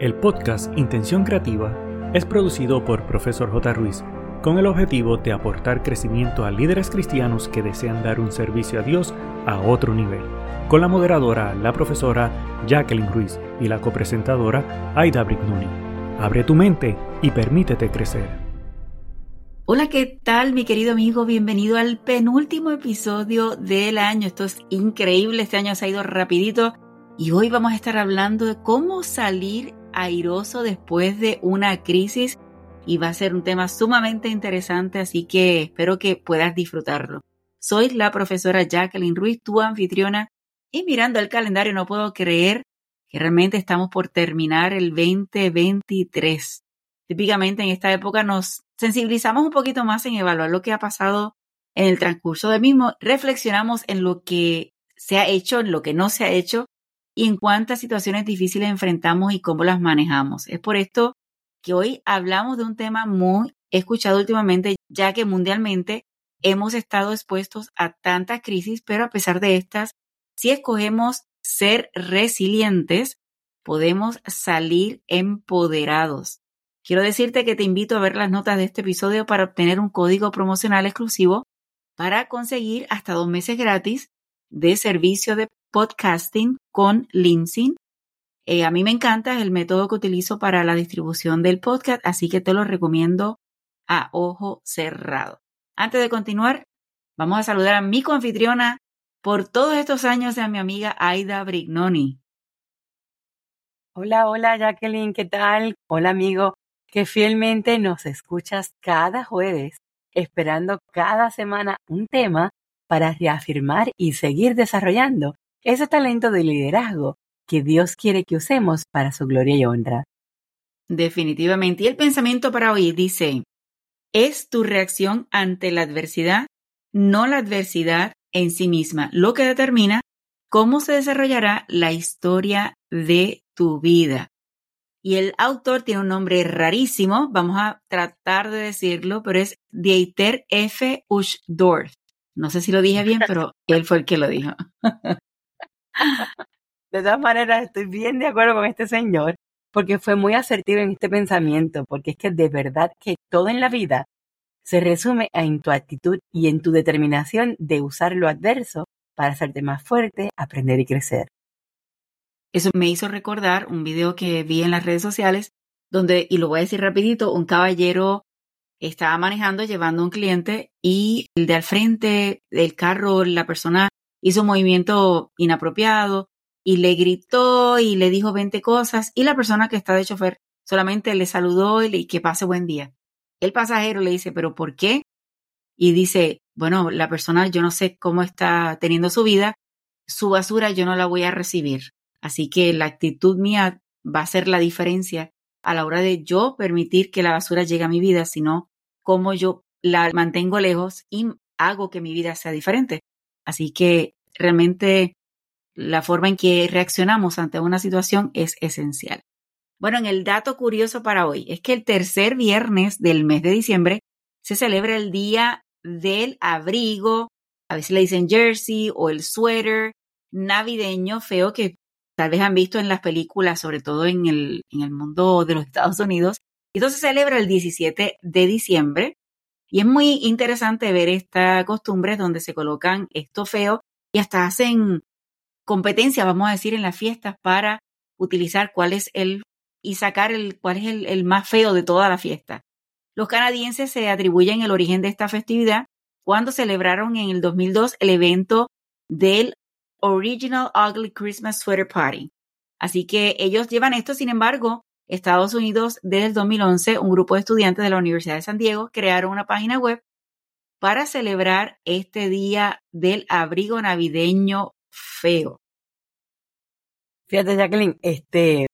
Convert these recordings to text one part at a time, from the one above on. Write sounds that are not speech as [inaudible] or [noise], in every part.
El podcast Intención Creativa es producido por Profesor J. Ruiz con el objetivo de aportar crecimiento a líderes cristianos que desean dar un servicio a Dios a otro nivel, con la moderadora, la profesora Jacqueline Ruiz y la copresentadora Aida Brignoni. Abre tu mente y permítete crecer. Hola, ¿qué tal mi querido amigo? Bienvenido al penúltimo episodio del año. Esto es increíble, este año se ha ido rapidito y hoy vamos a estar hablando de cómo salir airoso después de una crisis y va a ser un tema sumamente interesante, así que espero que puedas disfrutarlo. Soy la profesora Jacqueline Ruiz, tu anfitriona, y mirando el calendario no puedo creer que realmente estamos por terminar el 2023. Típicamente en esta época nos sensibilizamos un poquito más en evaluar lo que ha pasado en el transcurso del mismo, reflexionamos en lo que se ha hecho, en lo que no se ha hecho y en cuántas situaciones difíciles enfrentamos y cómo las manejamos. Es por esto que hoy hablamos de un tema muy escuchado últimamente, ya que mundialmente hemos estado expuestos a tantas crisis, pero a pesar de estas, si escogemos ser resilientes, podemos salir empoderados. Quiero decirte que te invito a ver las notas de este episodio para obtener un código promocional exclusivo para conseguir hasta dos meses gratis de servicio de podcasting con Lindsay. Eh, a mí me encanta, es el método que utilizo para la distribución del podcast, así que te lo recomiendo a ojo cerrado. Antes de continuar, vamos a saludar a mi coanfitriona por todos estos años a mi amiga Aida Brignoni. Hola, hola Jacqueline, ¿qué tal? Hola amigo, que fielmente nos escuchas cada jueves, esperando cada semana un tema para reafirmar y seguir desarrollando ese talento de liderazgo que Dios quiere que usemos para su gloria y honra. Definitivamente. Y el pensamiento para hoy dice, es tu reacción ante la adversidad, no la adversidad en sí misma, lo que determina cómo se desarrollará la historia de tu vida. Y el autor tiene un nombre rarísimo, vamos a tratar de decirlo, pero es Dieter F. Uschdorf. No sé si lo dije bien, pero [laughs] él fue el que lo dijo. [laughs] De todas maneras, estoy bien de acuerdo con este señor, porque fue muy asertivo en este pensamiento, porque es que de verdad que todo en la vida se resume en tu actitud y en tu determinación de usar lo adverso para hacerte más fuerte, aprender y crecer. Eso me hizo recordar un video que vi en las redes sociales donde, y lo voy a decir rapidito, un caballero estaba manejando, llevando a un cliente y el de al frente del carro, la persona hizo un movimiento inapropiado y le gritó y le dijo 20 cosas y la persona que está de chofer solamente le saludó y que pase buen día. El pasajero le dice, pero ¿por qué? Y dice, bueno, la persona yo no sé cómo está teniendo su vida, su basura yo no la voy a recibir. Así que la actitud mía va a ser la diferencia a la hora de yo permitir que la basura llegue a mi vida, sino cómo yo la mantengo lejos y hago que mi vida sea diferente. Así que realmente la forma en que reaccionamos ante una situación es esencial. Bueno, en el dato curioso para hoy es que el tercer viernes del mes de diciembre se celebra el Día del Abrigo, a veces le dicen jersey o el suéter navideño feo que tal vez han visto en las películas, sobre todo en el, en el mundo de los Estados Unidos. Entonces se celebra el 17 de diciembre y es muy interesante ver esta costumbre donde se colocan esto feo y hasta hacen competencia, vamos a decir, en las fiestas para utilizar cuál es el y sacar el cuál es el, el más feo de toda la fiesta. Los canadienses se atribuyen el origen de esta festividad cuando celebraron en el 2002 el evento del Original Ugly Christmas Sweater Party. Así que ellos llevan esto, sin embargo, Estados Unidos, desde el 2011, un grupo de estudiantes de la Universidad de San Diego crearon una página web para celebrar este día del abrigo navideño feo. Fíjate, Jacqueline, este,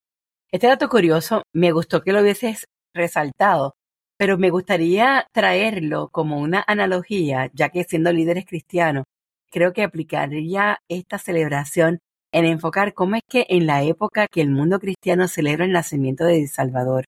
este dato curioso me gustó que lo hubieses resaltado, pero me gustaría traerlo como una analogía, ya que siendo líderes cristianos, creo que aplicaría esta celebración en enfocar cómo es que en la época que el mundo cristiano celebra el nacimiento de Salvador,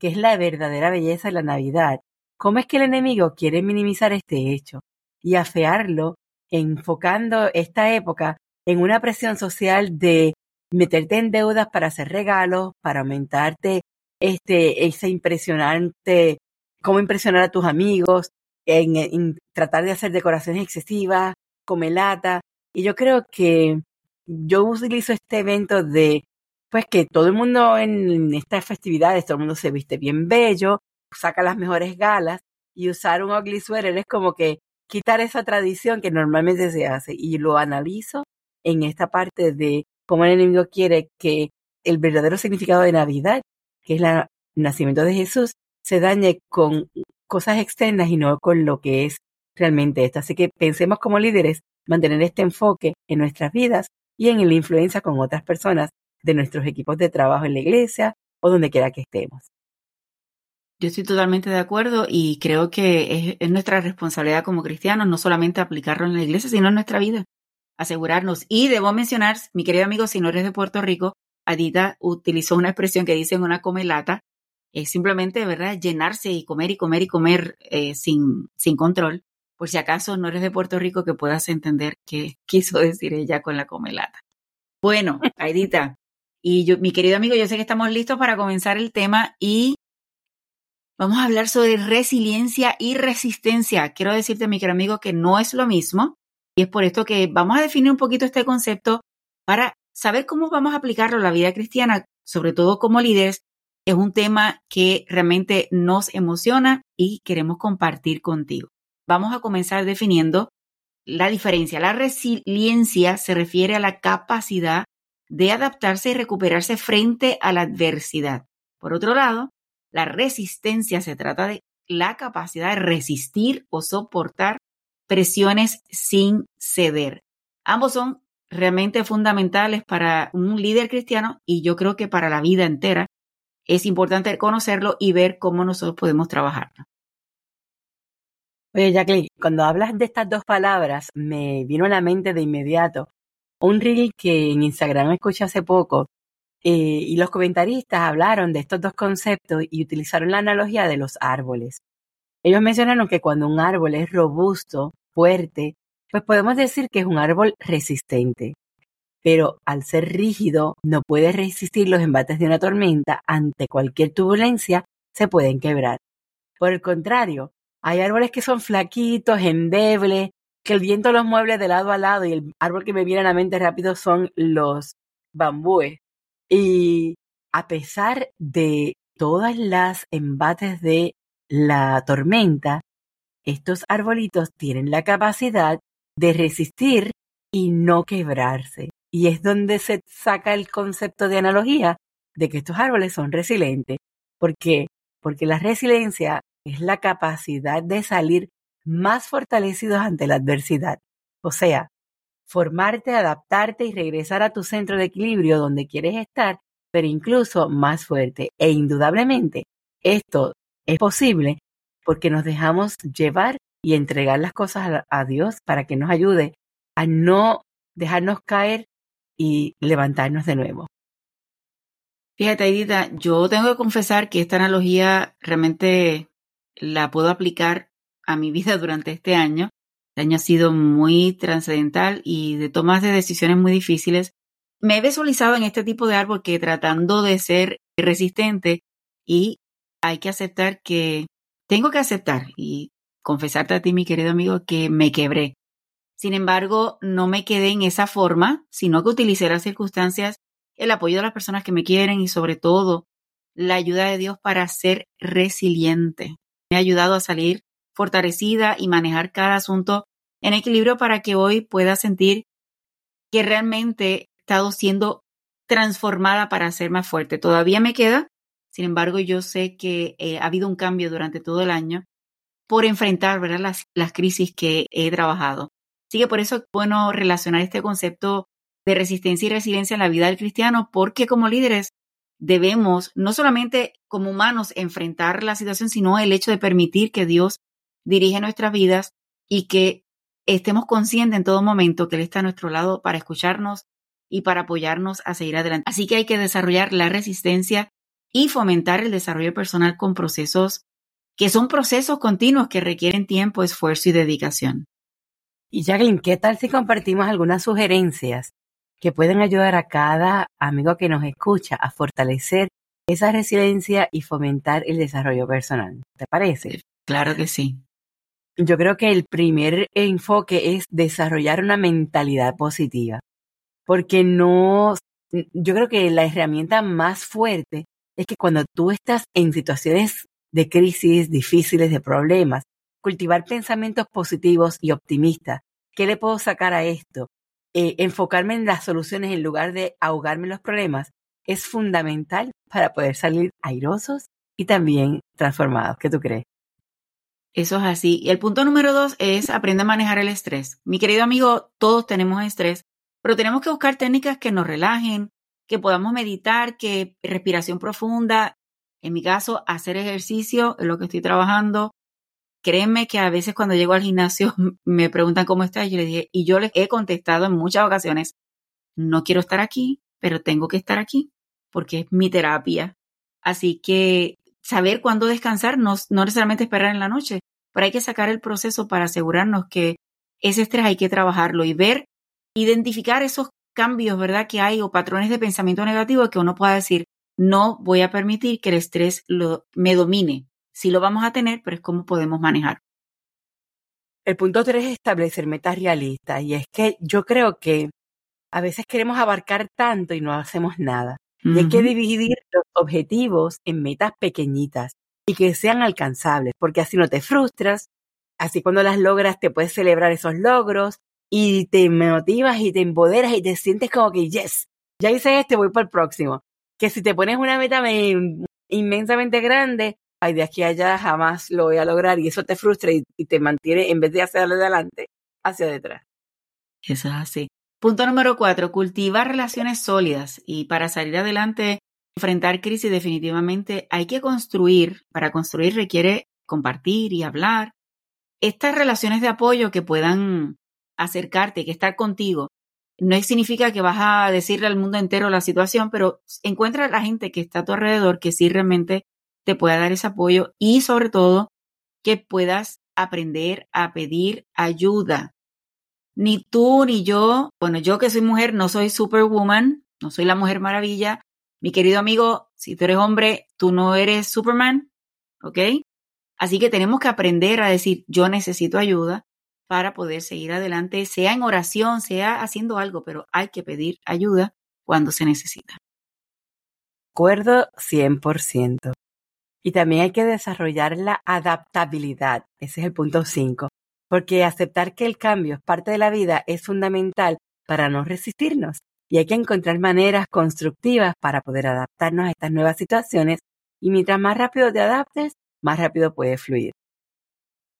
que es la verdadera belleza de la Navidad, cómo es que el enemigo quiere minimizar este hecho y afearlo, enfocando esta época en una presión social de meterte en deudas para hacer regalos, para aumentarte este, ese impresionante, cómo impresionar a tus amigos, en, tratar de hacer decoraciones excesivas, lata. Y yo creo que yo utilizo este evento de, pues que todo el mundo en estas festividades, todo el mundo se viste bien bello, saca las mejores galas y usar un ugly sweater es como que quitar esa tradición que normalmente se hace y lo analizo en esta parte de cómo el enemigo quiere que el verdadero significado de Navidad, que es el nacimiento de Jesús, se dañe con cosas externas y no con lo que es realmente esto. Así que pensemos como líderes mantener este enfoque en nuestras vidas y en la influencia con otras personas de nuestros equipos de trabajo en la iglesia o donde quiera que estemos. Yo estoy totalmente de acuerdo y creo que es, nuestra responsabilidad como cristianos no solamente aplicarlo en la iglesia, sino en nuestra vida. Asegurarnos. Y debo mencionar, mi querido amigo, si no eres de Puerto Rico, Adita utilizó una expresión que dice en una comelata, es simplemente, ¿verdad?, llenarse y comer y comer y comer eh, sin, sin control. Por si acaso no eres de Puerto Rico, que puedas entender qué [laughs] quiso decir ella con la comelata. Bueno, [laughs] Aidita, y yo, mi querido amigo, yo sé que estamos listos para comenzar el tema y vamos a hablar sobre resiliencia y resistencia. Quiero decirte, mi querido amigo, que no es lo mismo y es por esto que vamos a definir un poquito este concepto para saber cómo vamos a aplicarlo a la vida cristiana, sobre todo como líderes es un tema que realmente nos emociona y queremos compartir contigo. Vamos a comenzar definiendo la diferencia. La resiliencia se refiere a la capacidad de adaptarse y recuperarse frente a la adversidad. Por otro lado, la resistencia se trata de la capacidad de resistir o soportar presiones sin ceder. Ambos son realmente fundamentales para un líder cristiano y yo creo que para la vida entera es importante conocerlo y ver cómo nosotros podemos trabajarlo. Oye, Jacqueline, cuando hablas de estas dos palabras, me vino a la mente de inmediato un reel que en Instagram escuché hace poco eh, y los comentaristas hablaron de estos dos conceptos y utilizaron la analogía de los árboles. Ellos mencionaron que cuando un árbol es robusto, fuerte, pues podemos decir que es un árbol resistente pero al ser rígido no puede resistir los embates de una tormenta, ante cualquier turbulencia se pueden quebrar. Por el contrario, hay árboles que son flaquitos, endebles, que el viento los mueve de lado a lado y el árbol que me viene a la mente rápido son los bambúes. Y a pesar de todas las embates de la tormenta, estos arbolitos tienen la capacidad de resistir y no quebrarse. Y es donde se saca el concepto de analogía de que estos árboles son resilientes. ¿Por qué? Porque la resiliencia es la capacidad de salir más fortalecidos ante la adversidad. O sea, formarte, adaptarte y regresar a tu centro de equilibrio donde quieres estar, pero incluso más fuerte. E indudablemente, esto es posible porque nos dejamos llevar y entregar las cosas a, Dios para que nos ayude a no dejarnos caer y levantarnos de nuevo. Fíjate, Edita, yo tengo que confesar que esta analogía realmente la puedo aplicar a mi [laughs] vida durante este año. Este año ha sido muy trascendental y de tomas de decisiones muy difíciles. Me he visualizado en este tipo de árbol que tratando de ser resistente y hay que aceptar que tengo que aceptar y confesarte a ti, mi querido amigo, que me quebré. Sin embargo, no me quedé en esa forma, sino que utilicé las circunstancias, el apoyo de las personas que me quieren y sobre todo la ayuda de Dios para ser resiliente. Me ha ayudado a salir fortalecida y manejar cada asunto en equilibrio para que hoy pueda sentir que realmente he estado siendo transformada para ser más fuerte. Todavía me queda, sin embargo, yo sé que eh, ha habido un cambio durante todo el año por enfrentar Las, las crisis que he trabajado. Así que por eso es bueno relacionar este concepto de resistencia y resiliencia en la vida del cristiano, porque como líderes debemos no solamente como humanos enfrentar la situación, sino el hecho de permitir que Dios dirige nuestras vidas y que estemos conscientes en todo momento que Él está a nuestro lado para escucharnos y para apoyarnos a seguir adelante. Así que hay que desarrollar la resistencia y fomentar el desarrollo personal con procesos que son procesos continuos que requieren tiempo, esfuerzo y dedicación. Y Jacqueline, ¿qué tal si compartimos algunas sugerencias que pueden ayudar a cada amigo que nos escucha a fortalecer esa resiliencia y fomentar el desarrollo personal. ¿Te parece? Claro que sí. Yo creo que el primer enfoque es desarrollar una mentalidad positiva, porque no, yo creo que la herramienta más fuerte es que cuando tú estás en situaciones de crisis difíciles, de problemas, cultivar pensamientos positivos y optimistas. ¿Qué le puedo sacar a esto? Eh, enfocarme en las soluciones en lugar de ahogarme en los problemas es fundamental para poder salir airosos y también transformados. ¿Qué tú crees? Eso es así. Y el punto número dos es aprende a manejar el estrés. Mi querido amigo, todos tenemos estrés, pero tenemos que buscar técnicas que nos relajen, que podamos meditar, que respiración profunda. En mi caso, hacer ejercicio es lo que estoy trabajando. Créeme que a veces cuando llego al gimnasio [laughs] me preguntan cómo estás y yo les dije, y yo les he contestado en muchas ocasiones, no quiero estar aquí, pero tengo que estar aquí porque es mi terapia. Así que saber cuándo descansar, no, no necesariamente esperar en la noche, pero hay que sacar el proceso para asegurarnos que ese estrés hay que trabajarlo y ver, identificar esos cambios, ¿verdad? Que hay o patrones de pensamiento negativo que uno pueda decir, no voy a permitir que el estrés lo, me domine. Sí lo vamos a tener, pero es cómo podemos manejar. El punto tres es establecer metas realistas y es que yo creo que a veces queremos abarcar tanto y no hacemos nada. Y hay que dividir los objetivos en metas pequeñitas y que sean alcanzables, porque así no te frustras, así cuando las logras te puedes celebrar esos logros y te motivas y te empoderas y te sientes como que, yes, ya hice este, voy para el próximo. Que si te pones una meta inmensamente grande, ay, de aquí a allá jamás lo voy a lograr y eso te frustra y, te mantiene, en vez de hacia adelante, hacia detrás. Eso es así. Punto número cuatro, cultivar relaciones sólidas y para salir adelante, enfrentar crisis definitivamente hay que construir, para construir requiere compartir y hablar. Estas relaciones de apoyo que puedan acercarte, que estar contigo, no significa que vas a decirle al mundo entero la situación, pero encuentra a la gente que está a tu alrededor que sí realmente te pueda dar ese apoyo y sobre todo que puedas aprender a pedir ayuda. Ni tú ni yo, bueno, yo que soy mujer no soy superwoman, no soy la mujer maravilla. Mi querido amigo, si tú eres hombre, tú no eres Superman, ¿ok? Así que tenemos que aprender a decir, yo necesito ayuda para poder seguir adelante, sea en oración, sea haciendo algo, pero hay que pedir ayuda cuando se necesita. Acuerdo 100%. Y también hay que desarrollar la adaptabilidad. Ese es el punto 5. Porque aceptar que el cambio es parte de la vida es fundamental para no resistirnos. Y hay que encontrar maneras constructivas para poder adaptarnos a estas nuevas situaciones. Y mientras más rápido te adaptes, más rápido puedes fluir.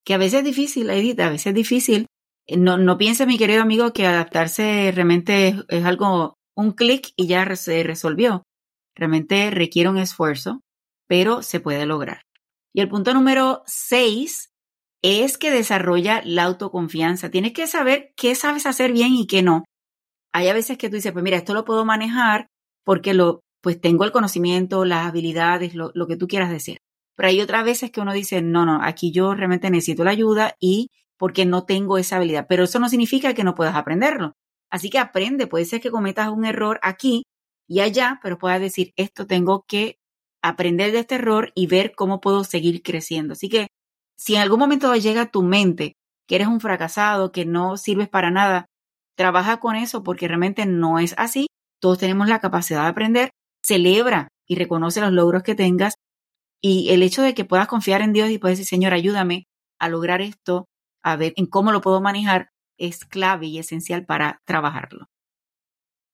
Que a veces es difícil, Edith, a veces es difícil. No, no piense, mi querido amigo, que adaptarse realmente es, es algo, un clic y ya se resolvió. Realmente requiere un esfuerzo pero se puede lograr. Y el punto número seis es que desarrolla la autoconfianza. Tienes que saber qué sabes hacer bien y qué no. Hay a veces que tú dices, pues mira, esto lo puedo manejar porque lo, pues tengo el conocimiento, las habilidades, lo, lo que tú quieras decir. Pero hay otras veces que uno dice, no, no, aquí yo realmente necesito la ayuda y porque no tengo esa habilidad. Pero eso no significa que no puedas aprenderlo. Así que aprende, puede ser que cometas un error aquí y allá, pero puedas decir, esto tengo que aprender de este error y ver cómo puedo seguir creciendo. Así que si en algún momento llega a tu mente que eres un fracasado, que no sirves para nada, trabaja con eso porque realmente no es así. Todos tenemos la capacidad de aprender. Celebra y reconoce los logros que tengas y el hecho de que puedas confiar en Dios y puedes decir, Señor, ayúdame a lograr esto, a ver en cómo lo puedo manejar, es clave y esencial para trabajarlo.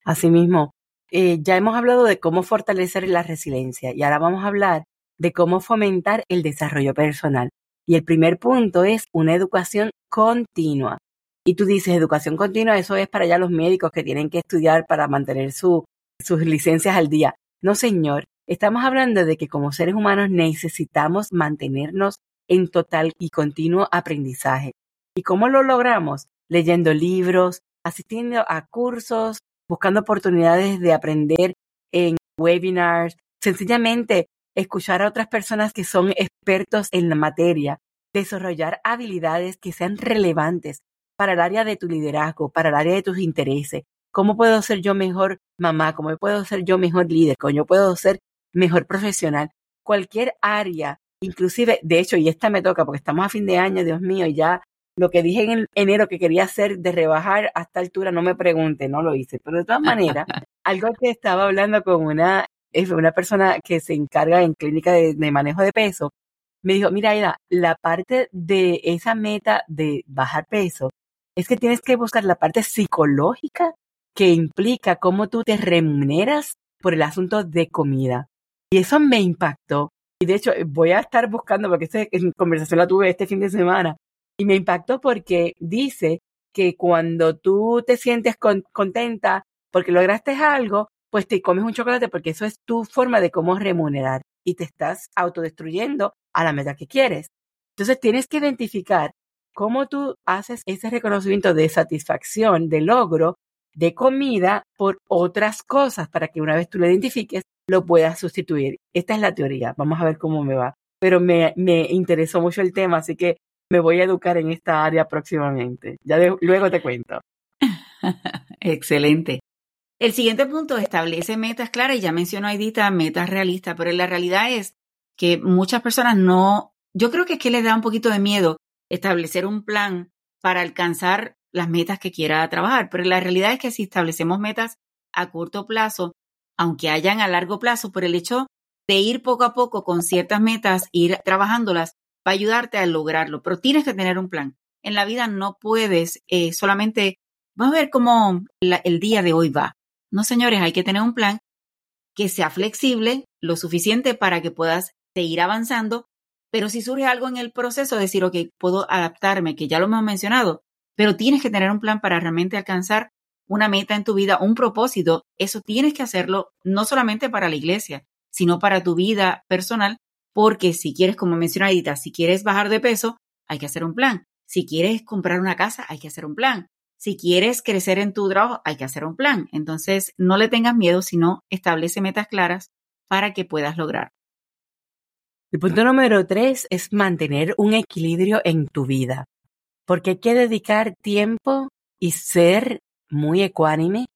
Asimismo, eh, ya hemos hablado de cómo fortalecer la resiliencia y ahora vamos a hablar de cómo fomentar el desarrollo personal. Y el primer punto es una educación continua. Y tú dices, educación continua, eso es para ya los médicos que tienen que estudiar para mantener sus licencias al día. No, señor, estamos hablando de que como seres humanos necesitamos mantenernos en total y continuo aprendizaje. ¿Y cómo lo logramos? Leyendo libros, asistiendo a cursos, buscando oportunidades de aprender en webinars, sencillamente escuchar a otras personas que son expertos en la materia, desarrollar habilidades que sean relevantes para el área de tu liderazgo, para el área de tus intereses. ¿cómo puedo ser yo mejor mamá? ¿Cómo puedo ser yo mejor líder? ¿Cómo yo puedo ser mejor profesional? Cualquier área, inclusive, de hecho, y esta me toca porque estamos a fin de año, Dios mío, y ya lo que dije en enero que quería hacer de rebajar a esta altura, no me pregunte, no lo hice. Pero de todas maneras, [laughs] algo que estaba hablando con una, una persona que se encarga en clínica de, manejo de peso, me dijo, mira, Ida, la parte de esa meta de bajar peso es que tienes que buscar la parte psicológica que implica cómo tú te remuneras por el asunto de comida. Y eso me impactó. Y de hecho, voy a estar buscando, porque esta conversación la tuve este fin de semana, y me impactó porque dice que cuando tú te sientes contenta porque lograste algo, pues te comes un chocolate porque eso es tu forma de cómo remunerar y te estás autodestruyendo a la meta que quieres. Entonces tienes que identificar cómo tú haces ese reconocimiento de satisfacción, de logro, de comida por otras cosas para que una vez tú lo identifiques, lo puedas sustituir. Esta es la teoría. Vamos a ver cómo me va. Pero me, me interesó mucho el tema, así que me voy a educar en esta área próximamente. Ya luego te cuento. [laughs] Excelente. El siguiente punto establece metas claras y ya mencionó Aidita metas realistas, pero la realidad es que muchas personas no, yo creo que es que les da un poquito de miedo establecer un plan para alcanzar las metas que quiera trabajar, pero la realidad es que si establecemos metas a corto plazo, aunque hayan a largo plazo, por el hecho de ir poco a poco con ciertas metas, ir trabajándolas, va a ayudarte a lograrlo, pero tienes que tener un plan. En la vida no puedes eh, solamente, vamos a ver cómo el día de hoy va. No, señores, hay que tener un plan que sea flexible, lo suficiente para que puedas seguir avanzando, pero si surge algo en el proceso, decir, ok, puedo adaptarme, que ya lo hemos mencionado, pero tienes que tener un plan para realmente alcanzar una meta en tu vida, un propósito, eso tienes que hacerlo no solamente para la iglesia, sino para tu vida personal porque si quieres, como mencionó Edita, si quieres bajar de peso, hay que hacer un plan. Si quieres comprar una casa, hay que hacer un plan. Si quieres crecer en tu trabajo, hay que hacer un plan. Entonces, no le tengas miedo, sino establece metas claras para que puedas lograr. El punto número tres es mantener un equilibrio en tu vida, porque hay que dedicar tiempo y ser muy ecuánime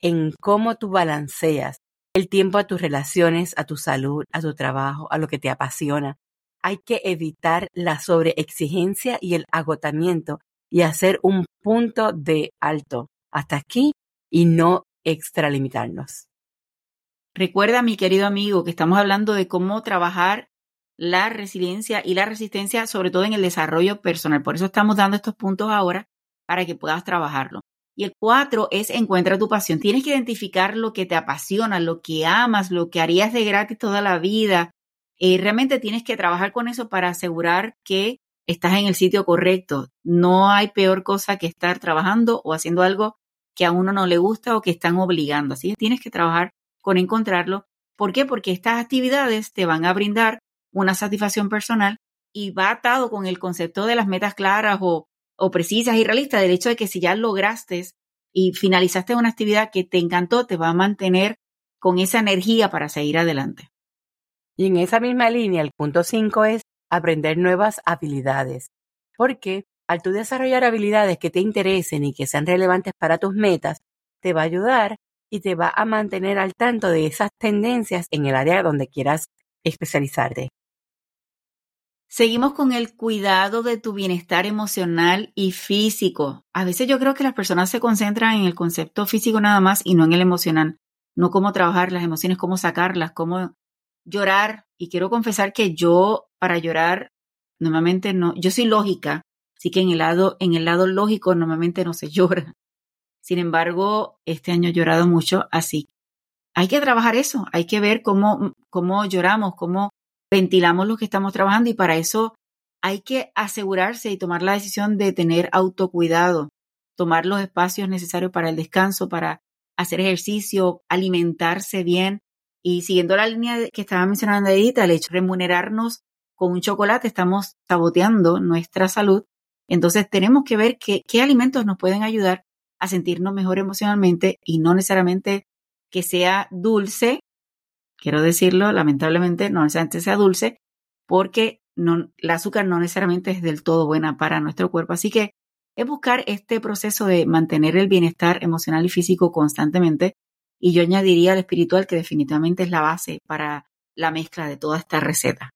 en cómo tú balanceas el tiempo a tus relaciones, a tu salud, a tu trabajo, a lo que te apasiona. Hay que evitar la sobreexigencia y el agotamiento y hacer un punto de alto hasta aquí y no extralimitarnos. Recuerda, mi querido amigo, que estamos hablando de cómo trabajar la resiliencia y la resistencia, sobre todo en el desarrollo personal. Por eso estamos dando estos puntos ahora para que puedas trabajarlo. Y el cuatro es encuentra tu pasión. Tienes que identificar lo que te apasiona, lo que amas, lo que harías de gratis toda la vida. Eh, realmente tienes que trabajar con eso para asegurar que estás en el sitio correcto. No hay peor cosa que estar trabajando o haciendo algo que a uno no le gusta o que están obligando. Así que tienes que trabajar con encontrarlo. ¿Por qué? Porque estas actividades te van a brindar una satisfacción personal y va atado con el concepto de las metas claras o o precisas y realistas del hecho de que si ya lograste y finalizaste una actividad que te encantó, te va a mantener con esa energía para seguir adelante. Y en esa misma línea, el punto 5 es aprender nuevas habilidades. Porque al tú desarrollar habilidades que te interesen y que sean relevantes para tus metas, te va a ayudar y te va a mantener al tanto de esas tendencias en el área donde quieras especializarte. Seguimos con el cuidado de tu bienestar emocional y físico. A veces yo creo que las personas se concentran en el concepto físico nada más y no en el emocional. No cómo trabajar las emociones, cómo sacarlas, cómo llorar. Y quiero confesar que yo para llorar normalmente no, yo soy lógica, así que en el lado, en el lado lógico normalmente no se [laughs] llora. Sin embargo, este año he llorado mucho, así hay que trabajar eso, hay que ver cómo, cómo lloramos, cómo ventilamos lo que estamos trabajando y para eso hay que asegurarse y tomar la decisión de tener autocuidado, tomar los espacios necesarios para el descanso, para hacer ejercicio, alimentarse bien y siguiendo la línea que estaba mencionando Edita, el hecho de remunerarnos con un chocolate, estamos saboteando nuestra salud. Entonces tenemos que ver qué, qué alimentos nos pueden ayudar a sentirnos mejor emocionalmente y no necesariamente que sea dulce quiero decirlo, lamentablemente no necesariamente sea dulce, porque el azúcar no necesariamente es del todo buena para nuestro cuerpo. Así que es buscar este proceso de mantener el bienestar emocional y físico constantemente. Y yo añadiría el espiritual, que definitivamente es la base para la mezcla de toda esta receta.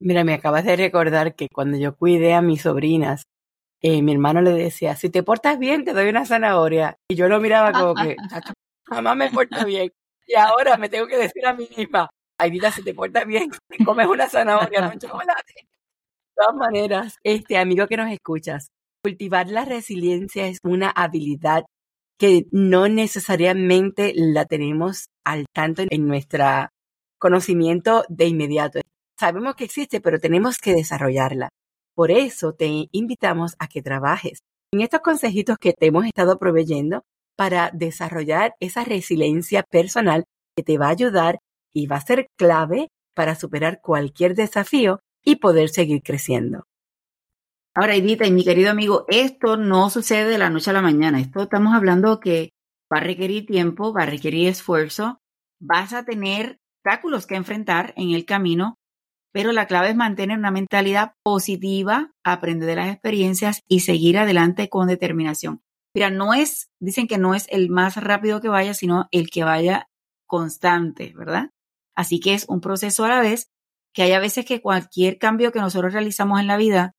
Mira, me acabas de recordar que cuando yo cuidé a mis sobrinas, eh, mi hermano le decía, si te portas bien, te doy una zanahoria. Y yo lo miraba como que, jamás me porta bien. Y ahora me tengo que decir a mí misma, Aidita, si te portas bien, te comes una zanahoria, no un chocolate. De todas maneras, este amigo que nos escuchas, cultivar la resiliencia es una habilidad que no necesariamente la tenemos al tanto en nuestro conocimiento de inmediato. Sabemos que existe, pero tenemos que desarrollarla. Por eso te invitamos a que trabajes en estos consejitos que te hemos estado proveyendo para desarrollar esa resiliencia personal que te va a ayudar y va a ser clave para superar cualquier desafío y poder seguir creciendo. Ahora, Edita y mi querido amigo, esto no sucede de la noche a la mañana. Esto estamos hablando que va a requerir tiempo, va a requerir esfuerzo, vas a tener obstáculos que enfrentar en el camino, pero la clave es mantener una mentalidad positiva, aprender de las experiencias y seguir adelante con determinación. Mira, no es, dicen que no es el más rápido que vaya, sino el que vaya constante, ¿verdad? Así que es un proceso a la vez, que hay a veces que cualquier cambio que nosotros realizamos en la vida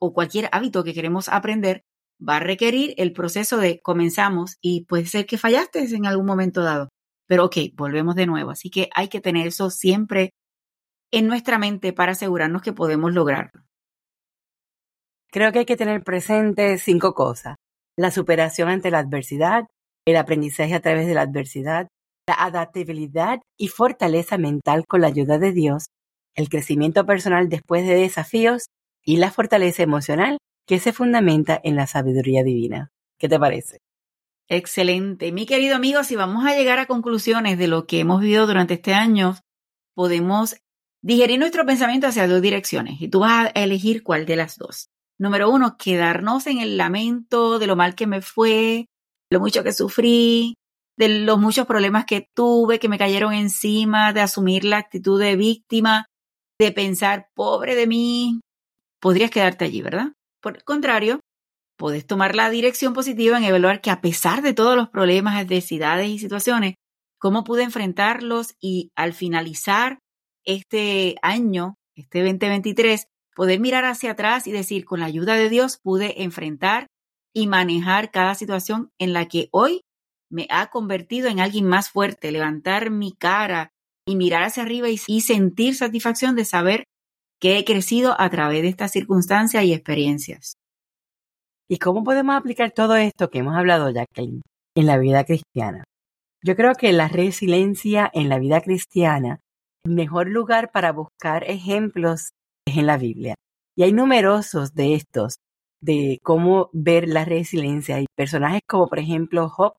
o cualquier hábito que queremos aprender va a requerir el proceso de comenzamos y puede ser que fallaste en algún momento dado. Pero ok, volvemos de nuevo. Así que hay que tener eso siempre en nuestra mente para asegurarnos que podemos lograrlo. Creo que hay que tener presente cinco cosas. La superación ante la adversidad, el aprendizaje a través de la adversidad, la adaptabilidad y fortaleza mental con la ayuda de Dios, el crecimiento personal después de desafíos y la fortaleza emocional que se fundamenta en la sabiduría divina. ¿Qué te parece? Excelente. Mi querido amigo, si vamos a llegar a conclusiones de lo que hemos vivido durante este año, podemos digerir nuestro pensamiento hacia dos direcciones y tú vas a elegir cuál de las dos. Número uno, quedarnos en el lamento de lo mal que me fue, lo mucho que sufrí, de los muchos problemas que tuve, que me cayeron encima, de asumir la actitud de víctima, de pensar, pobre de mí, podrías quedarte allí, ¿verdad? Por el contrario, puedes tomar la dirección positiva en evaluar que a pesar de todos los problemas, adversidades y situaciones, cómo pude enfrentarlos y al finalizar este año, este 2023, poder mirar hacia atrás y decir, con la ayuda de Dios pude enfrentar y manejar cada situación en la que hoy me ha convertido en alguien más fuerte, levantar mi cara y mirar hacia arriba y, sentir satisfacción de saber que he crecido a través de estas circunstancias y experiencias. ¿Y cómo podemos aplicar todo esto que hemos hablado, Jacqueline, en la vida cristiana? Yo creo que la resiliencia en la vida cristiana, el mejor lugar para buscar ejemplos es en la Biblia. Y hay numerosos de estos, de cómo ver la resiliencia. Hay personajes como, por ejemplo, Job,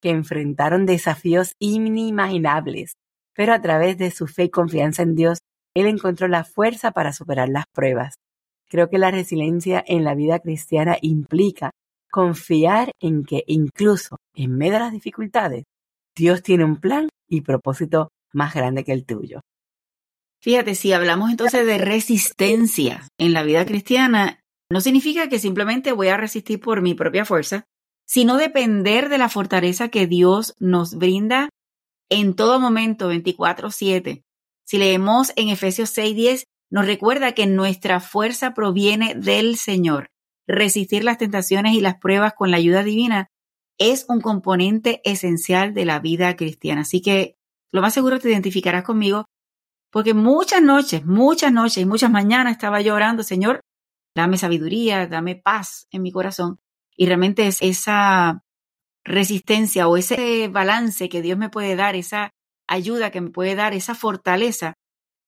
que enfrentaron desafíos inimaginables, pero a través de su fe y confianza en Dios, él encontró la fuerza para superar las pruebas. Creo que la resiliencia en la vida cristiana implica confiar en que incluso en medio de las dificultades, Dios tiene un plan y propósito más grande que el tuyo. Fíjate, si hablamos entonces de resistencia en la vida cristiana, no significa que simplemente voy a resistir por mi propia fuerza, sino depender de la fortaleza que Dios nos brinda en todo momento, 24/7. Si leemos en Efesios 6:10, nos recuerda que nuestra fuerza proviene del Señor. Resistir las tentaciones y las pruebas con la ayuda divina es un componente esencial de la vida cristiana. Así que lo más seguro te identificarás conmigo porque muchas noches, muchas noches y muchas mañanas estaba llorando, Señor, dame sabiduría, dame paz en mi corazón. Y realmente es esa resistencia o ese balance que Dios me puede dar, esa ayuda que me puede dar, esa fortaleza,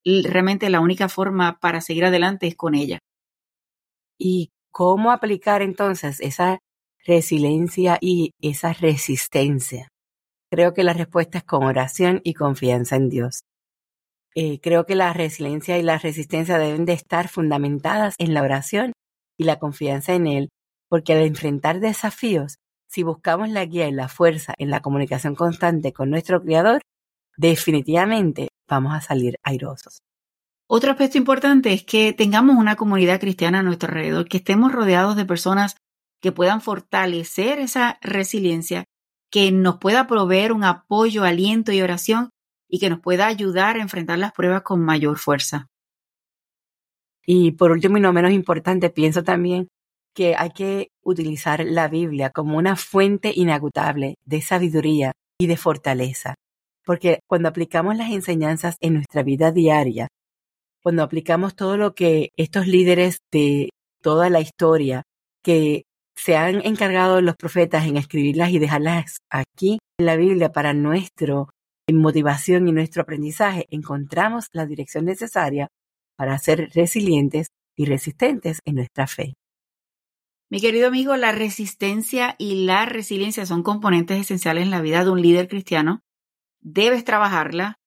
realmente la única forma para seguir adelante es con ella. ¿Y cómo aplicar entonces esa resiliencia y esa resistencia? Creo que la respuesta es con oración y confianza en Dios. Eh, creo que la resiliencia y la resistencia deben de estar fundamentadas en la oración y la confianza en Él porque al enfrentar desafíos, si buscamos la guía y la fuerza en la comunicación constante con nuestro Creador, definitivamente vamos a salir airosos. Otro aspecto importante es que tengamos una comunidad cristiana a nuestro alrededor, que estemos rodeados de personas que puedan fortalecer esa resiliencia, que nos pueda proveer un apoyo, aliento y oración y que nos pueda ayudar a enfrentar las pruebas con mayor fuerza. Y por último y no menos importante, pienso también que hay que utilizar la Biblia como una fuente inagotable de sabiduría y de fortaleza. Porque cuando aplicamos las enseñanzas en nuestra vida diaria, cuando aplicamos todo lo que estos líderes de toda la historia que se han encargado los profetas en escribirlas y dejarlas aquí en la Biblia para nuestro motivación y nuestro aprendizaje, encontramos la dirección necesaria para ser resilientes y resistentes en nuestra fe. Mi querido amigo, la resistencia y la resiliencia son componentes esenciales en la vida de un líder cristiano. Debes trabajarla,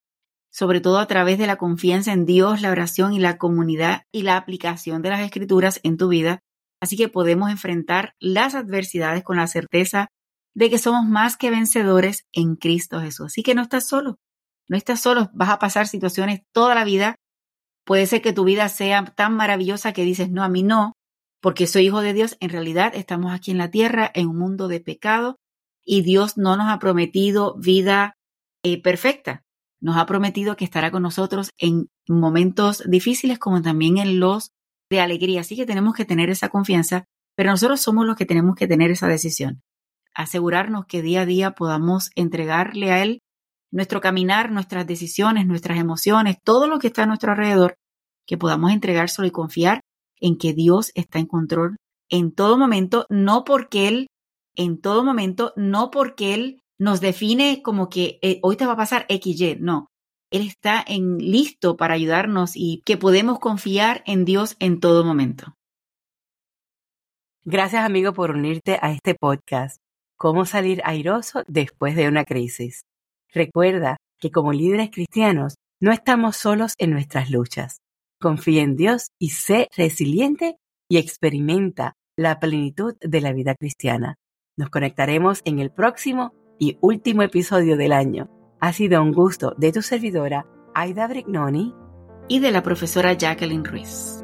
sobre todo a través de la confianza en Dios, la oración y la comunidad y la aplicación de las escrituras en tu vida. Así que podemos enfrentar las adversidades con la certeza de que somos más que vencedores en Cristo Jesús. Así que no estás solo, no estás solo, vas a pasar situaciones toda la vida. Puede ser que tu vida sea tan maravillosa que dices, no, a mí no, porque soy hijo de Dios. En realidad estamos aquí en la tierra, en un mundo de pecado, y Dios no nos ha prometido vida eh, perfecta. Nos ha prometido que estará con nosotros en momentos difíciles como también en los de alegría. Así que tenemos que tener esa confianza, pero nosotros somos los que tenemos que tener esa decisión asegurarnos que día a día podamos entregarle a Él nuestro caminar, nuestras decisiones, nuestras emociones, todo lo que está a nuestro alrededor, que podamos entregárselo y confiar en que Dios está en control en todo momento, no porque Él, en todo momento, no porque Él nos define como que eh, hoy te va a pasar XY, no. Él está en listo para ayudarnos y que podemos confiar en Dios en todo momento. Gracias amigo por unirte a este podcast cómo salir airoso después de una crisis. Recuerda que como líderes cristianos no estamos solos en nuestras luchas. Confía en Dios y sé resiliente y experimenta la plenitud de la vida cristiana. Nos conectaremos en el próximo y último episodio del año. Ha sido un gusto de tu servidora, Aida Brignoni, y de la profesora Jacqueline Ruiz.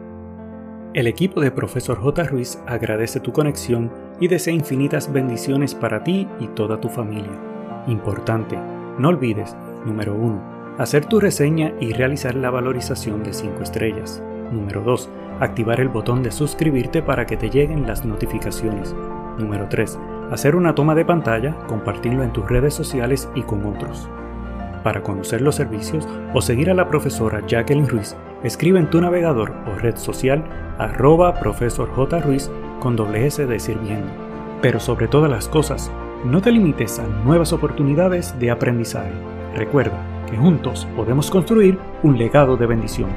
El equipo de Profesor J. Ruiz agradece tu conexión y desea infinitas bendiciones para ti y toda tu familia. Importante, no olvides, número 1, hacer tu reseña y realizar la valorización de 5 estrellas. Número 2, activar el botón de suscribirte para que te lleguen las notificaciones. Número 3, hacer una toma de pantalla, compartirlo en tus redes sociales y con otros. Para conocer los servicios o seguir a la profesora Jacqueline Ruiz, escribe en tu navegador o red social arroba profesor J. Ruiz con doble S de sirviendo. Pero sobre todas las cosas, no te limites a nuevas oportunidades de aprendizaje. Recuerda que juntos podemos construir un legado de bendición.